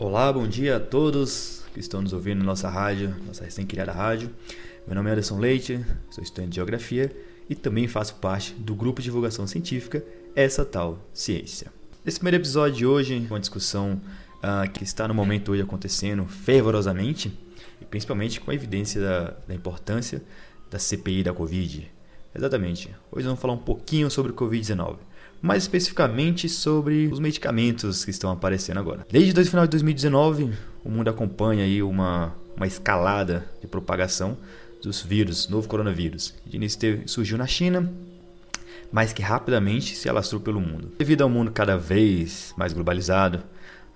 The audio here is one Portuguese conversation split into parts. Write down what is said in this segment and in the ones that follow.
Olá, bom dia a todos que estão nos ouvindo na nossa rádio, nossa recém-criada rádio. Meu nome é Anderson Leite, sou estudante de Geografia e também faço parte do grupo de divulgação científica Essa Tal Ciência. Nesse primeiro episódio de hoje, uma discussão uh, que está no momento hoje acontecendo fervorosamente, e principalmente com a evidência da, da importância da CPI da Covid. Exatamente. Hoje vamos falar um pouquinho sobre o Covid-19 mais especificamente sobre os medicamentos que estão aparecendo agora. Desde o final de 2019, o mundo acompanha aí uma, uma escalada de propagação dos vírus, novo coronavírus. De início surgiu na China, mas que rapidamente se alastrou pelo mundo. Devido ao mundo cada vez mais globalizado,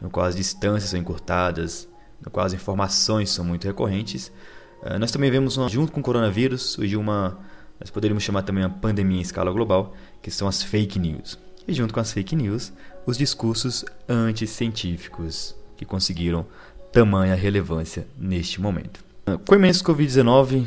no qual as distâncias são encurtadas, no qual as informações são muito recorrentes, eh, nós também vemos, junto com o coronavírus, surgiu uma nós poderíamos chamar também uma pandemia em escala global, que são as fake news. E junto com as fake news, os discursos anticientíficos, que conseguiram tamanha relevância neste momento. Com a imensa Covid-19,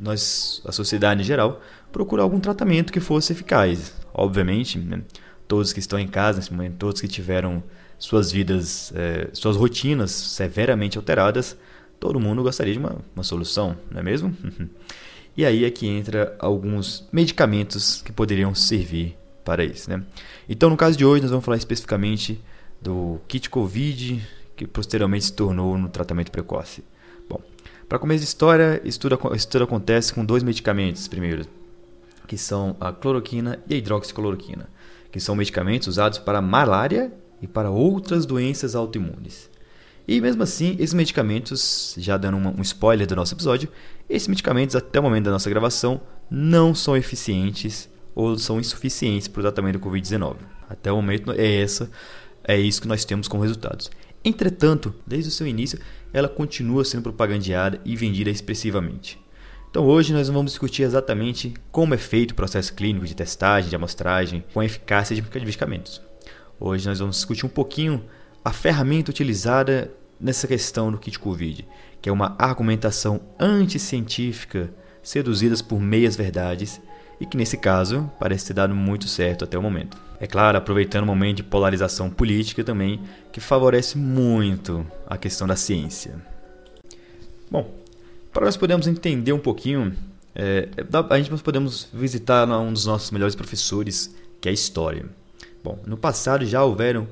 nós, a sociedade em geral, procura algum tratamento que fosse eficaz. Obviamente, né? todos que estão em casa nesse momento, todos que tiveram suas vidas, eh, suas rotinas severamente alteradas, todo mundo gostaria de uma, uma solução, não é mesmo? E aí é que entra alguns medicamentos que poderiam servir para isso. Né? Então, no caso de hoje, nós vamos falar especificamente do kit COVID, que posteriormente se tornou no tratamento precoce. Bom, para começo de história, isso tudo, acontece com dois medicamentos, primeiro, que são a cloroquina e a hidroxicloroquina, que são medicamentos usados para malária e para outras doenças autoimunes. E mesmo assim, esses medicamentos, já dando um spoiler do nosso episódio, esses medicamentos, até o momento da nossa gravação, não são eficientes ou são insuficientes para o tratamento do Covid-19. Até o momento é essa, é isso que nós temos como resultados. Entretanto, desde o seu início, ela continua sendo propagandeada e vendida expressivamente. Então hoje nós vamos discutir exatamente como é feito o processo clínico de testagem, de amostragem, com a eficácia de medicamentos. Hoje nós vamos discutir um pouquinho a ferramenta utilizada nessa questão do kit Covid, que é uma argumentação anticientífica seduzidas por meias verdades e que nesse caso parece ter dado muito certo até o momento. É claro, aproveitando o momento de polarização política também, que favorece muito a questão da ciência. Bom, para nós podermos entender um pouquinho, é, a gente podemos visitar um dos nossos melhores professores, que é a história. Bom, no passado já houveram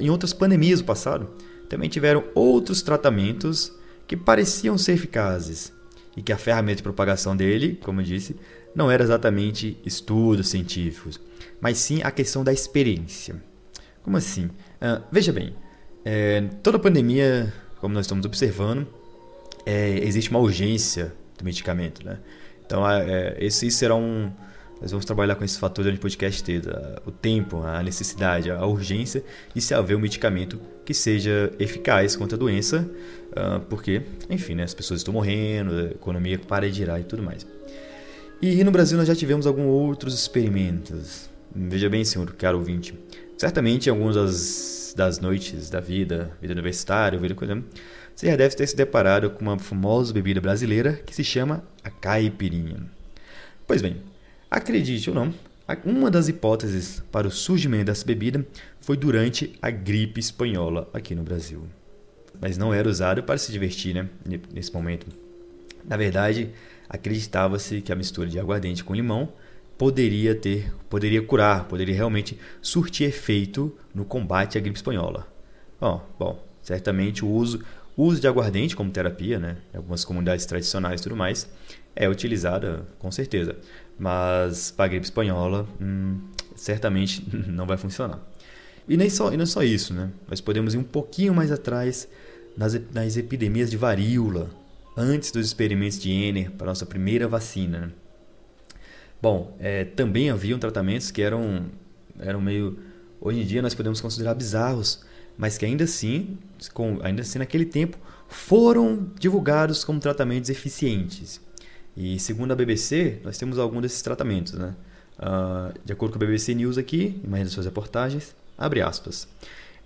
em outras pandemias do passado, também tiveram outros tratamentos que pareciam ser eficazes e que a ferramenta de propagação dele, como eu disse, não era exatamente estudos científicos, mas sim a questão da experiência. Como assim? Uh, veja bem, é, toda pandemia, como nós estamos observando, é, existe uma urgência do medicamento, né? Então, é, esse será um, nós vamos trabalhar com esse fator durante o podcast ter o tempo, a necessidade, a urgência de se haver um medicamento que seja eficaz contra a doença, ah, porque, enfim, né, as pessoas estão morrendo, a economia para de girar e tudo mais. E no Brasil nós já tivemos alguns outros experimentos. Veja bem, senhor caro ouvinte, certamente em algumas das, das noites da vida, vida universitária, vida coisa, você já deve ter se deparado com uma famosa bebida brasileira que se chama a caipirinha. Pois bem, Acredite ou não, uma das hipóteses para o surgimento dessa bebida foi durante a gripe espanhola aqui no Brasil. Mas não era usado para se divertir né, nesse momento. Na verdade, acreditava-se que a mistura de aguardente com limão poderia ter, poderia curar, poderia realmente surtir efeito no combate à gripe espanhola. Bom, bom certamente o uso, o uso de aguardente como terapia, né, em algumas comunidades tradicionais e tudo mais, é utilizada com certeza. Mas para a gripe espanhola, hum, certamente não vai funcionar. E nem só, e não é só isso, né? Nós podemos ir um pouquinho mais atrás nas, nas epidemias de varíola, antes dos experimentos de Jenner para nossa primeira vacina. Né? Bom, é, também haviam tratamentos que eram, eram meio. Hoje em dia nós podemos considerar bizarros, mas que ainda assim, com, ainda assim naquele tempo, foram divulgados como tratamentos eficientes. E segundo a BBC, nós temos alguns desses tratamentos. Né? Uh, de acordo com a BBC News aqui, em suas reportagens, abre aspas.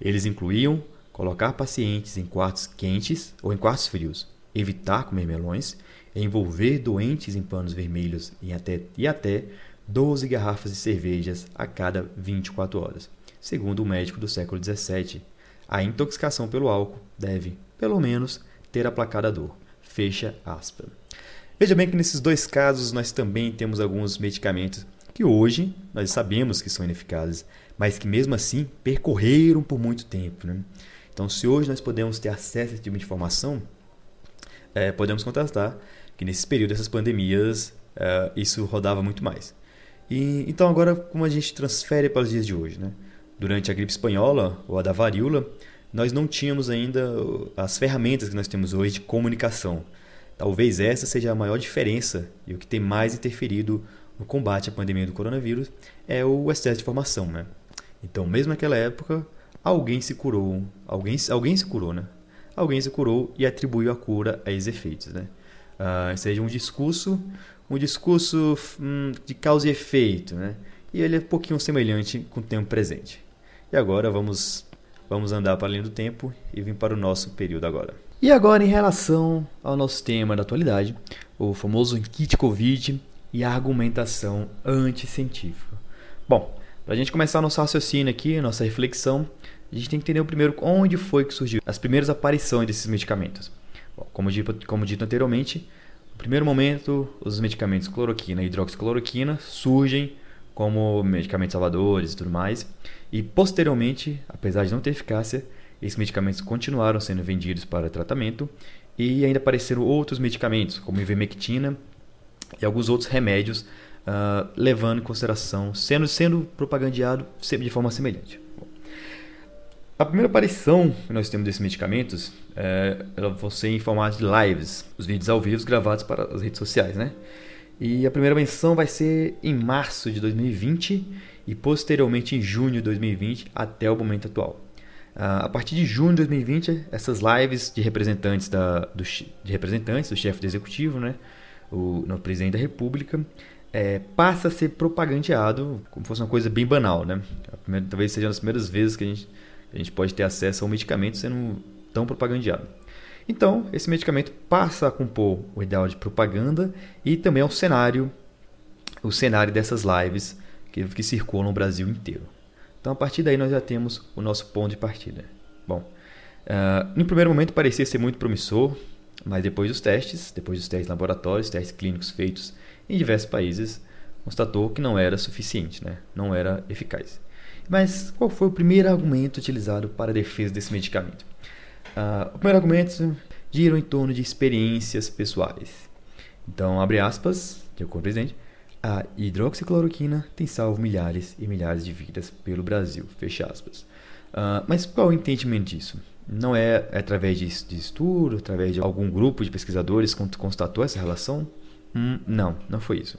Eles incluíam colocar pacientes em quartos quentes ou em quartos frios, evitar comer melões, envolver doentes em panos vermelhos e até, e até 12 garrafas de cervejas a cada 24 horas, segundo o médico do século XVII, a intoxicação pelo álcool deve, pelo menos, ter aplacado a dor. Fecha aspas. Veja bem que nesses dois casos nós também temos alguns medicamentos que hoje nós sabemos que são ineficazes, mas que mesmo assim percorreram por muito tempo. Né? Então, se hoje nós podemos ter acesso a esse tipo de informação, é, podemos contrastar que nesse período dessas pandemias é, isso rodava muito mais. E, então, agora, como a gente transfere para os dias de hoje? Né? Durante a gripe espanhola ou a da varíola, nós não tínhamos ainda as ferramentas que nós temos hoje de comunicação. Talvez essa seja a maior diferença e o que tem mais interferido no combate à pandemia do coronavírus é o excesso de informação, né? Então, mesmo naquela época, alguém se curou, alguém, alguém se curou, né? Alguém se curou e atribuiu a cura a esses efeitos, né? Uh, seja um discurso, um discurso hum, de causa e efeito, né? E ele é um pouquinho semelhante com o tempo presente. E agora vamos vamos andar para além do tempo e vir para o nosso período agora. E agora em relação ao nosso tema da atualidade, o famoso kit Covid e a argumentação anticientífica. Bom, para a gente começar nosso raciocínio aqui, nossa reflexão, a gente tem que entender primeiro onde foi que surgiu as primeiras aparições desses medicamentos. Bom, como, dito, como dito anteriormente, no primeiro momento, os medicamentos cloroquina e hidroxicloroquina surgem como medicamentos salvadores e tudo mais, e posteriormente, apesar de não ter eficácia, esses medicamentos continuaram sendo vendidos para tratamento e ainda apareceram outros medicamentos, como ivermectina e alguns outros remédios, uh, levando em consideração, sendo, sendo propagandeado de forma semelhante. A primeira aparição que nós temos desses medicamentos é, ela vão ser em formato de lives, os vídeos ao vivo gravados para as redes sociais, né? E a primeira menção vai ser em março de 2020 e posteriormente em junho de 2020 até o momento atual. Uh, a partir de junho de 2020, essas lives de representantes, da, do, de representantes do chefe do executivo, né, o no presidente da República, é, passa a ser propagandeado como fosse uma coisa bem banal. Né? Primeira, talvez seja uma das primeiras vezes que a gente, a gente pode ter acesso a um medicamento sendo tão propagandeado. Então, esse medicamento passa a compor o ideal de propaganda e também é o cenário, o cenário dessas lives que, que circulam no Brasil inteiro. Então, a partir daí, nós já temos o nosso ponto de partida. Bom, uh, no primeiro momento parecia ser muito promissor, mas depois dos testes, depois dos testes laboratórios, testes clínicos feitos em diversos países, constatou que não era suficiente, né? não era eficaz. Mas qual foi o primeiro argumento utilizado para a defesa desse medicamento? Uh, o primeiro argumento gira em torno de experiências pessoais. Então, abre aspas, de acordo com o presidente, a hidroxicloroquina tem salvo milhares e milhares de vidas pelo Brasil. Fecha aspas. Uh, mas qual o entendimento disso? Não é, é através de, de, estudo, através de algum grupo de pesquisadores que constatou essa relação? Hum, não, não foi isso.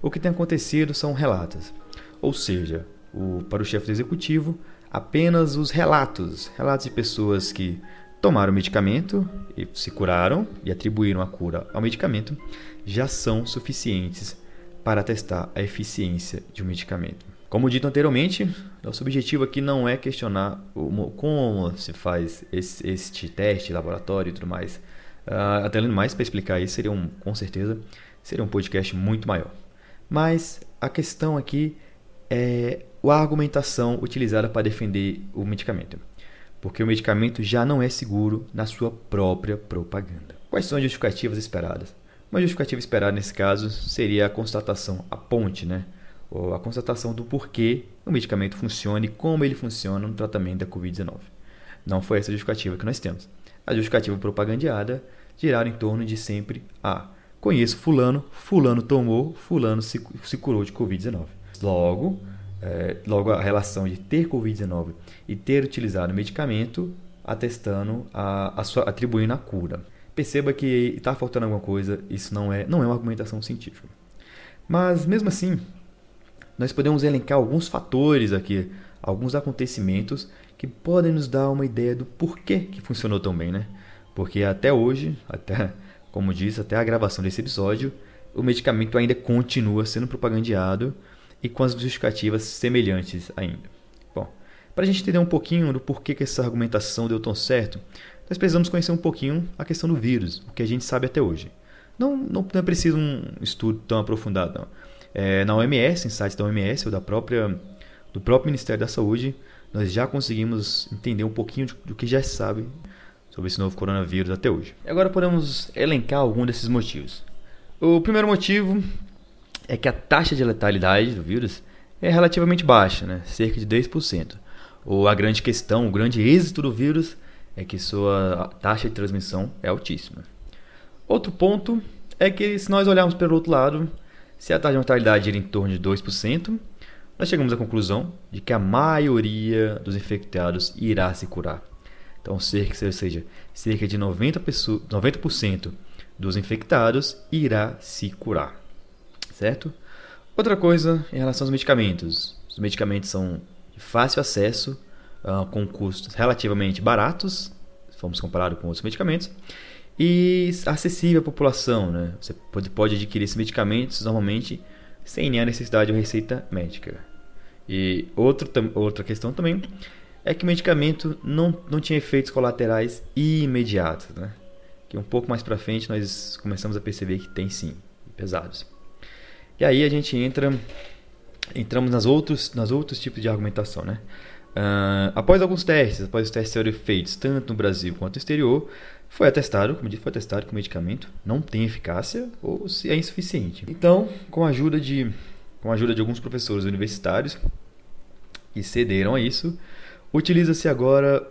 O que tem acontecido são relatos. Ou seja, o, para o chefe do executivo, apenas os relatos, relatos de pessoas que tomaram o medicamento e se curaram e atribuíram a cura ao medicamento, já são suficientes para testar a eficiência de um medicamento. Como dito anteriormente, nosso objetivo aqui não é questionar como se faz esse, este teste, laboratório e tudo mais. Uh, até mais para explicar isso, seria um, com certeza, seria um podcast muito maior. Mas a questão aqui é a argumentação utilizada para defender o medicamento. Porque o medicamento já não é seguro na sua própria propaganda. Quais são as justificativas esperadas? Uma justificativa esperada nesse caso seria a constatação, a ponte, né? Ou a constatação do porquê o medicamento funciona e como ele funciona no tratamento da Covid-19. Não foi essa justificativa que nós temos. A justificativa propagandeada girava em torno de sempre a conheço fulano, fulano tomou, fulano se, se curou de Covid-19. Logo, é, logo a relação de ter Covid-19 e ter utilizado o medicamento atestando, a, a sua, atribuindo a cura perceba que está faltando alguma coisa, isso não é, não é uma argumentação científica. Mas mesmo assim, nós podemos elencar alguns fatores aqui, alguns acontecimentos que podem nos dar uma ideia do porquê que funcionou tão bem, né? Porque até hoje, até como disse, até a gravação desse episódio, o medicamento ainda continua sendo propagandeado e com as justificativas semelhantes ainda. Bom, para a gente entender um pouquinho do porquê que essa argumentação deu tão certo, nós precisamos conhecer um pouquinho a questão do vírus, o que a gente sabe até hoje. Não, não, é preciso um estudo tão aprofundado, não. É, na OMS, em sites da OMS ou da própria, do próprio Ministério da Saúde, nós já conseguimos entender um pouquinho do que já se sabe sobre esse novo coronavírus até hoje. Agora podemos elencar algum desses motivos. O primeiro motivo é que a taxa de letalidade do vírus é relativamente baixa, né? cerca de 10%. Ou a grande questão, o grande êxito do vírus é que sua taxa de transmissão é altíssima. Outro ponto é que se nós olharmos pelo outro lado, se a taxa de mortalidade gira em torno de 2%, nós chegamos à conclusão de que a maioria dos infectados irá se curar. Então, cerca, ou seja, cerca de 90%, pessoas, 90 dos infectados irá se curar. Certo? Outra coisa em relação aos medicamentos. Os medicamentos são de fácil acesso, uh, com custos relativamente baratos, se formos comparado com outros medicamentos, e acessível à população. Né? Você pode, pode adquirir esses medicamentos normalmente sem nenhuma necessidade de uma receita médica. E outro, outra questão também é que o medicamento não, não tinha efeitos colaterais imediatos. Né? Que um pouco mais para frente nós começamos a perceber que tem sim, pesados. E aí a gente entra entramos nas outros, nas outros tipos de argumentação. Né? Uh, após alguns testes, após os testes serem feitos tanto no Brasil quanto no exterior, foi atestado, como disse, foi atestado que o medicamento não tem eficácia ou se é insuficiente. Então, com a ajuda de, com a ajuda de alguns professores universitários que cederam a isso, utiliza-se agora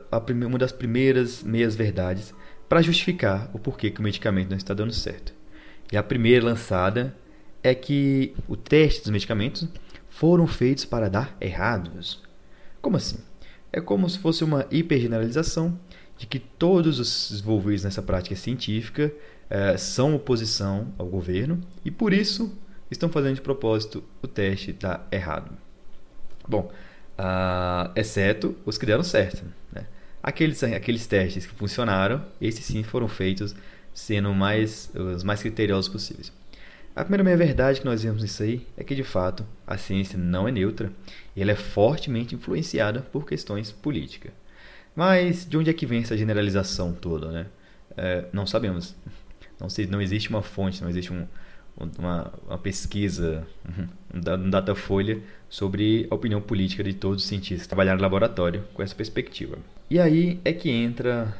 uma das primeiras meias verdades para justificar o porquê que o medicamento não está dando certo. E a primeira lançada é que o teste dos medicamentos foram feitos para dar errados. Como assim? É como se fosse uma hipergeneralização de que todos os envolvidos nessa prática científica eh, são oposição ao governo e por isso estão fazendo de propósito o teste dar errado. Bom, uh, exceto os que deram certo. Né? Aqueles, aqueles testes que funcionaram, esses sim foram feitos sendo mais, os mais criteriosos possíveis. A primeira meia verdade que nós vemos nisso aí é que de fato a ciência não é neutra e ela é fortemente influenciada por questões políticas. Mas de onde é que vem essa generalização toda, né? É, não sabemos. Não, sei, não existe uma fonte, não existe um, uma, uma, pesquisa, um datafolha sobre a opinião política de todos os cientistas que trabalharam no laboratório com essa perspectiva. E aí é que entra,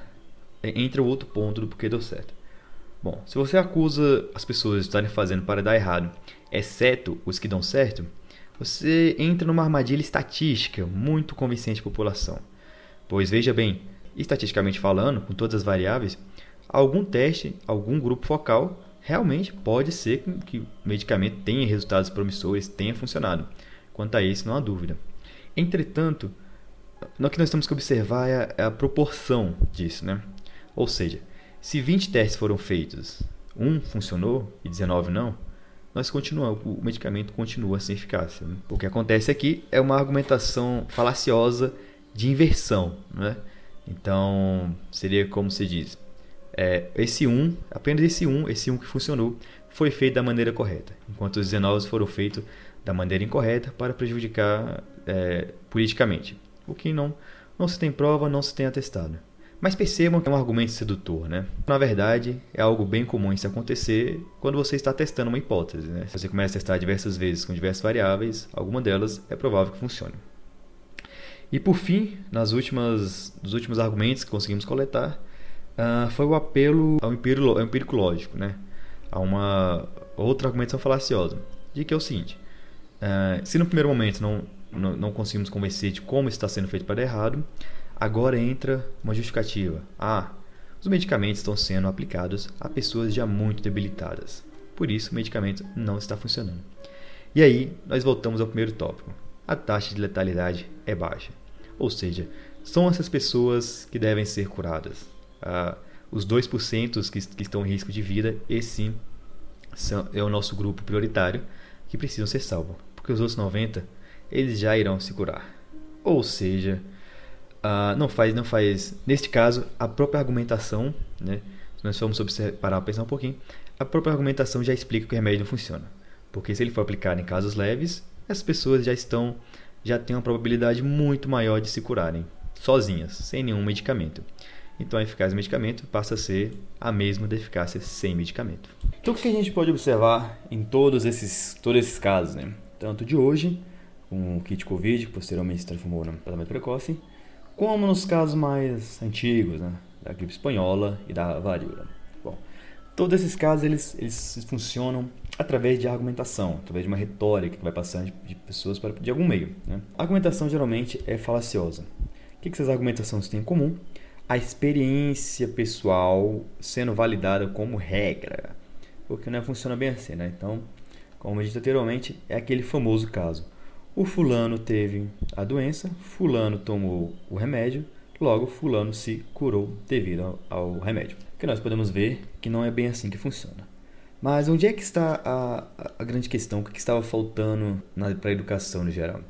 entra o outro ponto do porquê deu certo. Bom, se você acusa as pessoas de estarem fazendo para dar errado, exceto os que dão certo, você entra numa armadilha estatística muito convincente à população. Pois veja bem, estatisticamente falando, com todas as variáveis, algum teste, algum grupo focal realmente pode ser que o medicamento tenha resultados promissores, tenha funcionado. Quanto a isso, não há dúvida. Entretanto, o que nós temos que observar é a, é a proporção disso, né? Ou seja, se 20 testes foram feitos, um funcionou e 19 não, nós continuamos, o medicamento continua sem eficácia. Né? O que acontece aqui é uma argumentação falaciosa de inversão. Né? Então, seria como se diz: é, esse 1, apenas esse 1, esse 1 que funcionou, foi feito da maneira correta, enquanto os 19 foram feitos da maneira incorreta para prejudicar é, politicamente. O que não, não se tem prova, não se tem atestado. Mas percebam que é um argumento sedutor, né? Na verdade, é algo bem comum isso acontecer quando você está testando uma hipótese, né? Se você começa a testar diversas vezes com diversas variáveis, alguma delas é provável que funcione. E por fim, nas últimas, nos últimos argumentos que conseguimos coletar, uh, foi o apelo ao empírico, ao lógico, né? A uma outra argumentação falaciosa, de que é o seguinte, uh, se no primeiro momento não, não, não conseguimos convencer de como está sendo feito para dar errado, Agora entra uma justificativa. Ah, os medicamentos estão sendo aplicados a pessoas já muito debilitadas. Por isso, o medicamento não está funcionando. E aí, nós voltamos ao primeiro tópico. A taxa de letalidade é baixa. Ou seja, são essas pessoas que devem ser curadas. Ah, os 2% que, que estão em risco de vida, esse sim são, é o nosso grupo prioritário que precisam ser salvos. Porque os outros 90% eles já irão se curar. Ou seja, uh, não faz, não faz. Neste caso, a própria argumentação, né? Se nós formos parar pensar um pouquinho, a própria argumentação já explica que o remédio não funciona. Porque se ele for aplicado em casos leves, as pessoas já estão, já têm uma probabilidade muito maior de se curarem sozinhas, sem nenhum medicamento. Então a eficácia do medicamento passa a ser a mesma da eficácia sem medicamento. Então o que a gente pode observar em todos esses, todos esses casos, né? tanto de hoje com o kit Covid, que posteriormente se transformou no tratamento precoce, como nos casos mais antigos, né, da gripe espanhola e da varíola. Bom, todos esses casos eles, eles funcionam através de argumentação, através de uma retórica que vai passando de, pessoas para de algum meio. Né? A argumentação geralmente é falaciosa. O que, que essas argumentações têm em comum? A experiência pessoal sendo validada como regra, porque não funciona bem assim, né? Então, como eu disse anteriormente, é aquele famoso caso. O fulano teve a doença, fulano tomou o remédio, logo fulano se curou devido ao, remédio. Que nós podemos ver que não é bem assim que funciona. Mas onde é que está a, a grande questão? O que estava faltando para a educação no geral?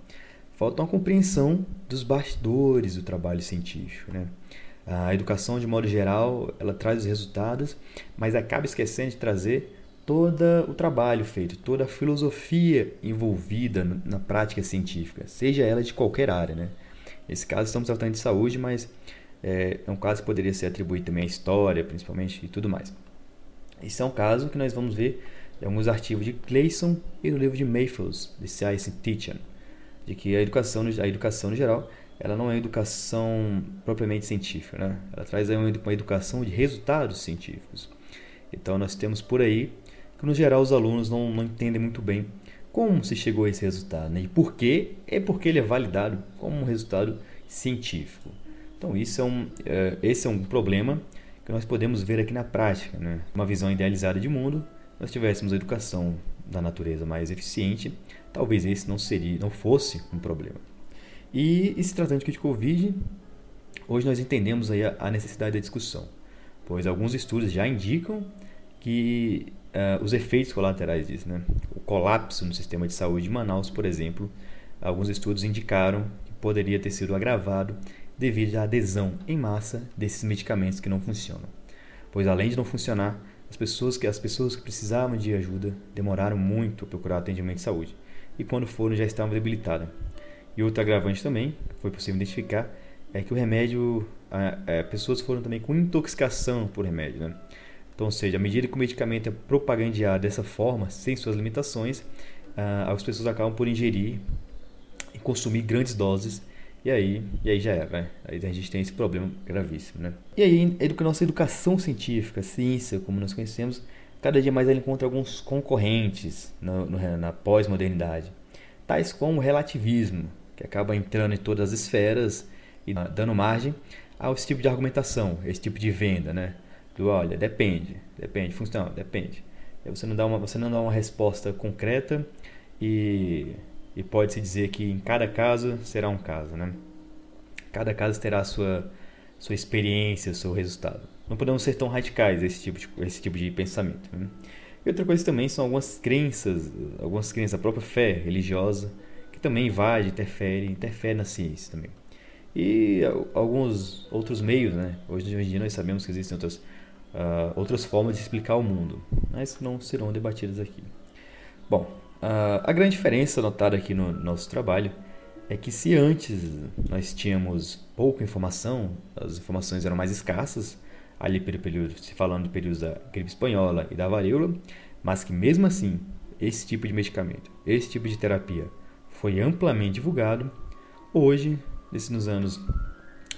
Falta uma compreensão dos bastidores do trabalho científico. Né? A educação, de modo geral, ela traz os resultados, mas acaba esquecendo de trazer todo o trabalho feito, toda a filosofia envolvida na prática científica, seja ela de qualquer área. Né? Nesse caso, estamos tratando de saúde, mas é, é um caso que poderia ser atribuído também à história, principalmente, e tudo mais. Esse é um caso que nós vamos ver em alguns artigos de Clayson e no livro de Mayfield, The Science Teaching, de que a educação, a educação no geral, ela não é educação propriamente científica, né? Ela traz uma educação de resultados científicos. Então nós temos por aí que no geral os alunos não, não entendem muito bem como se chegou a esse resultado, né? E por quê? É porque ele é validado como um resultado científico. Então isso é um, é, esse é um problema que nós podemos ver aqui na prática. Né? Uma visão idealizada de mundo, nós tivéssemos a educação da natureza mais eficiente, talvez esse não seria, não fosse um problema. E, e se tratando de Covid, hoje nós entendemos aí a, a, necessidade da discussão, pois alguns estudos já indicam que uh, os efeitos colaterais disso, né? o colapso no sistema de saúde de Manaus, por exemplo, alguns estudos indicaram que poderia ter sido agravado devido à adesão em massa desses medicamentos que não funcionam. Pois além de não funcionar, as pessoas que as pessoas que precisavam de ajuda demoraram muito a procurar atendimento de saúde e quando foram já estavam debilitadas. E outro agravante também, foi possível identificar, é que o remédio, é, pessoas foram também com intoxicação por remédio, né? Então, ou seja, à medida que o medicamento é propagandeado dessa forma, sem suas limitações, as pessoas acabam por ingerir e consumir grandes doses e aí, e aí já era, né? Aí a gente tem esse problema gravíssimo, né? E aí, a nossa educação científica, ciência, como nós conhecemos, cada dia mais ela encontra alguns concorrentes no, na pós-modernidade, tais como o relativismo, que acaba entrando em todas as esferas e dando margem ao esse tipo de argumentação, esse tipo de venda, né? Do olha, depende, depende, funciona, depende. Você não dá uma, você não dá uma resposta concreta e e pode-se dizer que em cada caso será um caso, né? Cada caso terá sua, sua experiência, seu resultado. Não podemos ser tão radicais esse tipo de, esse tipo de pensamento. Né? E outra coisa também são algumas crenças, algumas crenças, a própria fé religiosa, que também invade, interfere, interfere na ciência também. E alguns outros meios, né? Hoje em dia nós sabemos que existem outras, uh, outras formas de explicar o mundo, mas não serão debatidas aqui. Bom, a grande diferença notada aqui no nosso trabalho é que se antes nós tínhamos pouca informação, as informações eram mais escassas, ali pelo período, se falando do período da gripe espanhola e da varíola, mas que mesmo assim esse tipo de medicamento, esse tipo de terapia foi amplamente divulgado, hoje, nos anos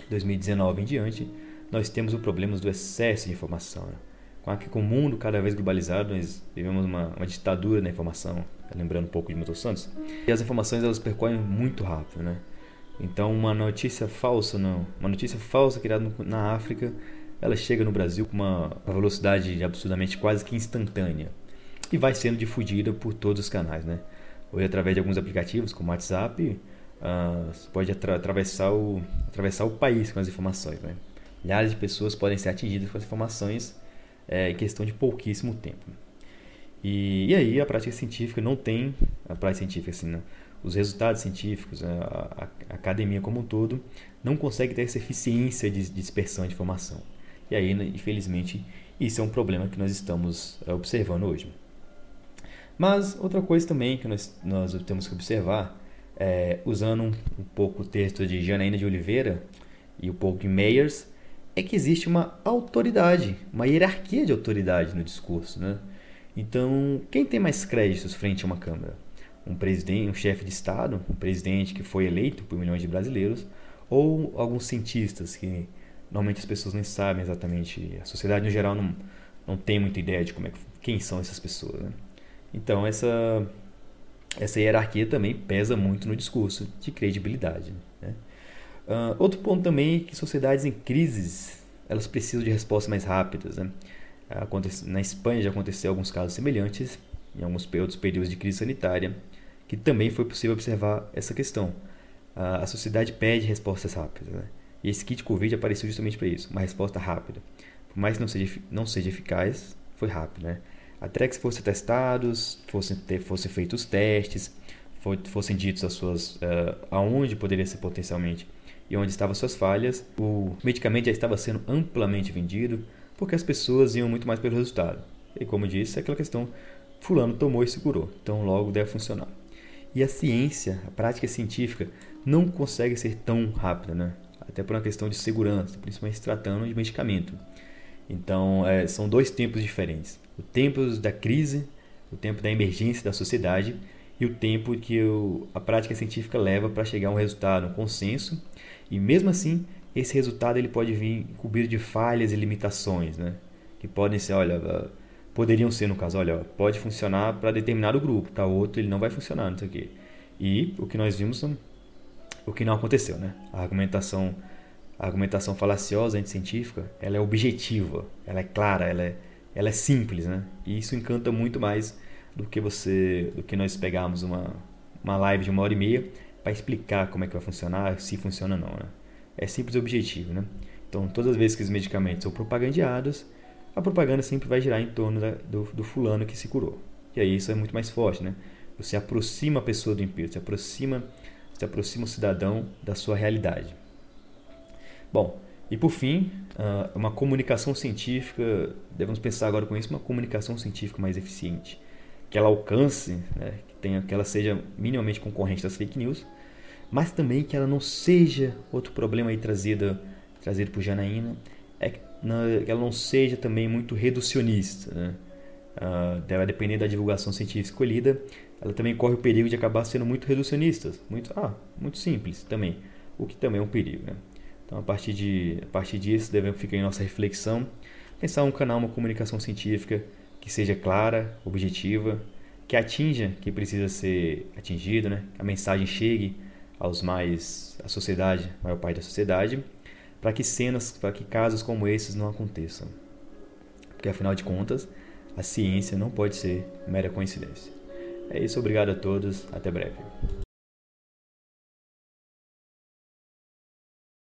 2019 em diante, nós temos o problema do excesso de informação. Né? Com o mundo cada vez globalizado, nós vivemos uma, uma ditadura da informação, lembrando um pouco de Milton Santos. E as informações elas percorrem muito rápido, né? Então uma notícia falsa, não, uma notícia falsa criada na África, ela chega no Brasil com uma velocidade absurdamente quase que instantânea e vai sendo difundida por todos os canais, né? Hoje através de alguns aplicativos como WhatsApp, uh, você pode atra atravessar o atravessar o país com as informações, né? Milhares de pessoas podem ser atingidas com as informações é, em questão de pouquíssimo tempo. E, e aí a prática científica não tem, a prática científica assim, né? os resultados científicos, a, a, a, academia como um todo, não consegue ter essa eficiência de, de dispersão de informação. E aí, né, infelizmente, isso é um problema que nós estamos é, observando hoje. Mas outra coisa também que nós, nós temos que observar, é, usando um, um, pouco o texto de Janaína de Oliveira e um pouco de Meyers, é que existe uma autoridade, uma hierarquia de autoridade no discurso. Né? Então, quem tem mais créditos frente a uma câmera? um presidente, um chefe de estado, um presidente que foi eleito por milhões de brasileiros, ou alguns cientistas que normalmente as pessoas nem sabem exatamente, a sociedade no geral não, não tem muita ideia de como é, quem são essas pessoas. Né? Então essa essa hierarquia também pesa muito no discurso de credibilidade. Né? Uh, outro ponto também é que sociedades em crises elas precisam de respostas mais rápidas. Né? Na Espanha já aconteceu alguns casos semelhantes em alguns outros períodos de crise sanitária que também foi possível observar essa questão. Uh, a sociedade pede respostas rápidas. Né? E esse kit Covid apareceu justamente para isso, uma resposta rápida. Por mais que não seja, não seja eficaz, foi rápido. Né? Até que fossem testados, fossem, ter, fossem feitos testes, fossem ditos as suas, uh, aonde poderia ser potencialmente e onde estavam suas falhas, o medicamento já estava sendo amplamente vendido porque as pessoas iam muito mais pelo resultado. E como disse, é aquela questão, fulano tomou e se curou, então logo deve funcionar. E a ciência, a prática científica, não consegue ser tão rápida, né? até por uma questão de segurança, principalmente se tratando de medicamento. Então, é, são dois tempos diferentes: o tempo da crise, o tempo da emergência da sociedade e o tempo que o, a prática científica leva para chegar a um resultado, um consenso. E mesmo assim, esse resultado ele pode vir coberto de falhas e limitações, né? Que podem ser, olha, ah, poderiam ser no caso, olha, pode funcionar para determinado grupo, para outro ele não vai funcionar, não sei o quê. E o que nós vimos o que não aconteceu, né? A argumentação, a argumentação falaciosa anticientífica, ela é objetiva, ela é clara, ela é, ela é simples, né? E isso encanta muito mais do que você, do que nós pegarmos uma, uma live de uma hora e meia para explicar como é que vai funcionar, se funciona ou não, né? É simples e objetivo, né? Então, todas as vezes que os medicamentos são propagandeados, a propaganda sempre vai girar em torno da, do, do fulano que se curou. E aí isso é muito mais forte, né? Você aproxima a pessoa do império, você aproxima se aproxima o cidadão da sua realidade. Bom, e por fim, ah, uma comunicação científica, devemos pensar agora com isso, uma comunicação científica mais eficiente, que ela alcance, né, que, tenha, que ela seja minimamente concorrente das fake news, mas também que ela não seja outro problema aí trazido, trazido por Janaína, é que ela não seja também muito reducionista. Né? Uh, da divulgação científica escolhida, ela também corre o perigo de acabar sendo muito reducionista, muito, ah, muito simples também, o que também é um perigo. Né? Então, a partir, de, a partir disso, devemos ficar em nossa reflexão, pensar um canal, uma comunicação científica que seja clara, objetiva, que atinja quem precisa ser atingido, né? que a mensagem chegue aos mais, à sociedade, maior parte da sociedade, para que cenas, para que casos como esses não aconteçam. Porque afinal de contas, a ciência não pode ser mera coincidência. É isso, obrigado a todos, até breve.